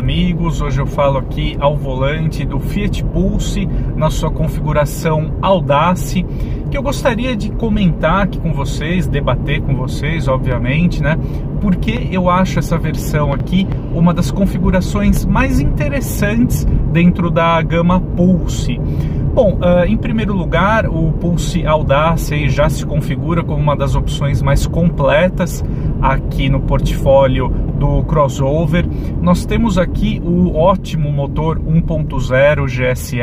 amigos, hoje eu falo aqui ao volante do Fiat Pulse na sua configuração Audace, que eu gostaria de comentar aqui com vocês, debater com vocês, obviamente, né? Porque eu acho essa versão aqui uma das configurações mais interessantes dentro da gama Pulse. Bom, uh, em primeiro lugar, o Pulse Audace já se configura como uma das opções mais completas aqui no portfólio do crossover. Nós temos aqui o ótimo motor 1.0 GSE,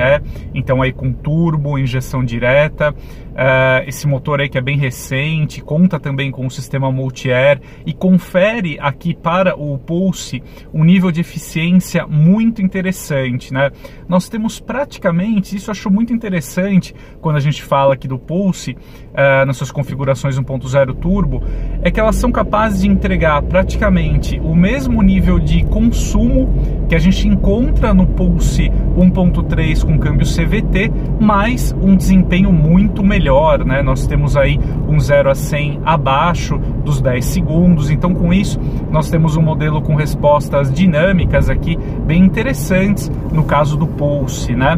então aí com turbo, injeção direta. Uh, esse motor aí que é bem recente, conta também com o sistema multi-air e confere aqui para o Pulse um nível de eficiência muito interessante, né? Nós temos praticamente, isso eu acho muito interessante quando a gente fala aqui do Pulse, uh, nas suas configurações 1.0 turbo, é que elas são capazes de entregar praticamente o mesmo nível de consumo que a gente encontra no Pulse 1.3 com câmbio CVT, mas um desempenho muito melhor, né? Nós temos aí um 0 a 100 abaixo dos 10 segundos, então com isso nós temos um modelo com respostas dinâmicas aqui bem interessantes no caso do Pulse, né?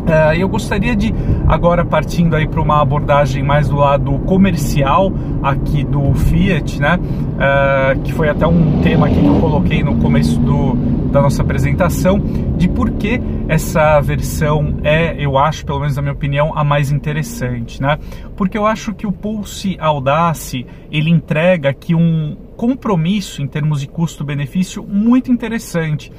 Uh, eu gostaria de agora partindo aí para uma abordagem mais do lado comercial aqui do Fiat, né? Uh, que foi até um tema que eu coloquei no começo do, da nossa apresentação de por que essa versão é, eu acho, pelo menos na minha opinião, a mais interessante, né? Porque eu acho que o Pulse Audace ele entrega aqui um compromisso em termos de custo-benefício muito interessante.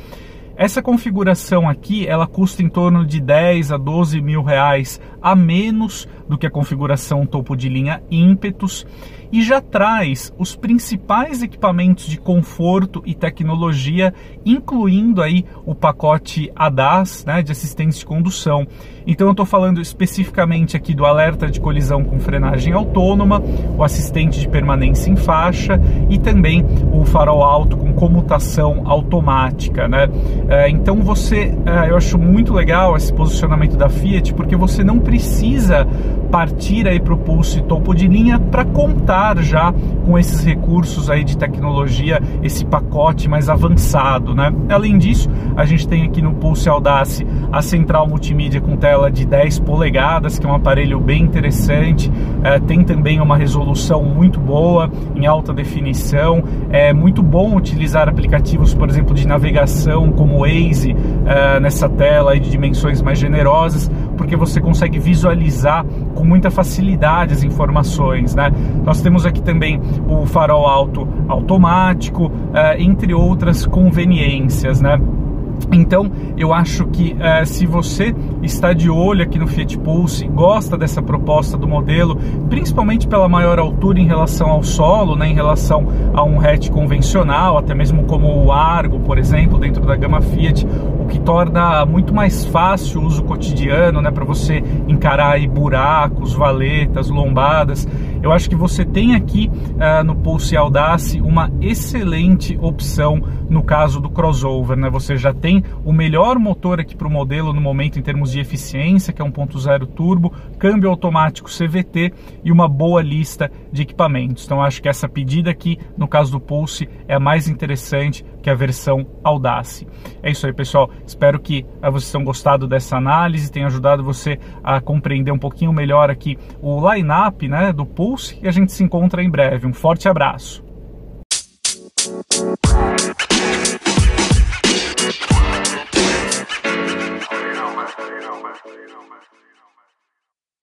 Essa configuração aqui, ela custa em torno de 10 a 12 mil reais a menos do que a configuração topo de linha ímpetus e já traz os principais equipamentos de conforto e tecnologia, incluindo aí o pacote ADAS, né, de assistência de condução. Então eu estou falando especificamente aqui do alerta de colisão com frenagem autônoma, o assistente de permanência em faixa e também o farol alto com comutação automática, né? É, então você, é, eu acho muito legal esse posicionamento da Fiat porque você não precisa partir aí para o Pulse topo de linha para contar já com esses recursos aí de tecnologia, esse pacote mais avançado, né? Além disso, a gente tem aqui no Pulse Audace a central multimídia com tela de 10 polegadas, que é um aparelho bem interessante, é, tem também uma resolução muito boa, em alta definição, é muito bom utilizar aplicativos, por exemplo, de navegação como o Waze é, nessa tela de dimensões mais generosas, porque você consegue visualizar com muita facilidade as informações. Né? Nós temos aqui também o farol alto automático, uh, entre outras conveniências. Né? Então, eu acho que uh, se você está de olho aqui no Fiat Pulse, gosta dessa proposta do modelo, principalmente pela maior altura em relação ao solo, né, em relação a um hatch convencional, até mesmo como o Argo, por exemplo, dentro da gama Fiat, que torna muito mais fácil o uso cotidiano, né, para você encarar aí buracos, valetas, lombadas. Eu acho que você tem aqui uh, no Pulse Audace uma excelente opção no caso do crossover, né? Você já tem o melhor motor aqui para o modelo no momento em termos de eficiência, que é 1.0 turbo, câmbio automático CVT e uma boa lista de equipamentos. Então acho que essa pedida aqui, no caso do Pulse, é a mais interessante que a versão Audace. É isso aí, pessoal. Espero que uh, vocês tenham gostado dessa análise, tenha ajudado você a compreender um pouquinho melhor aqui o line-up né, do Pulse e a gente se encontra em breve. Um forte abraço.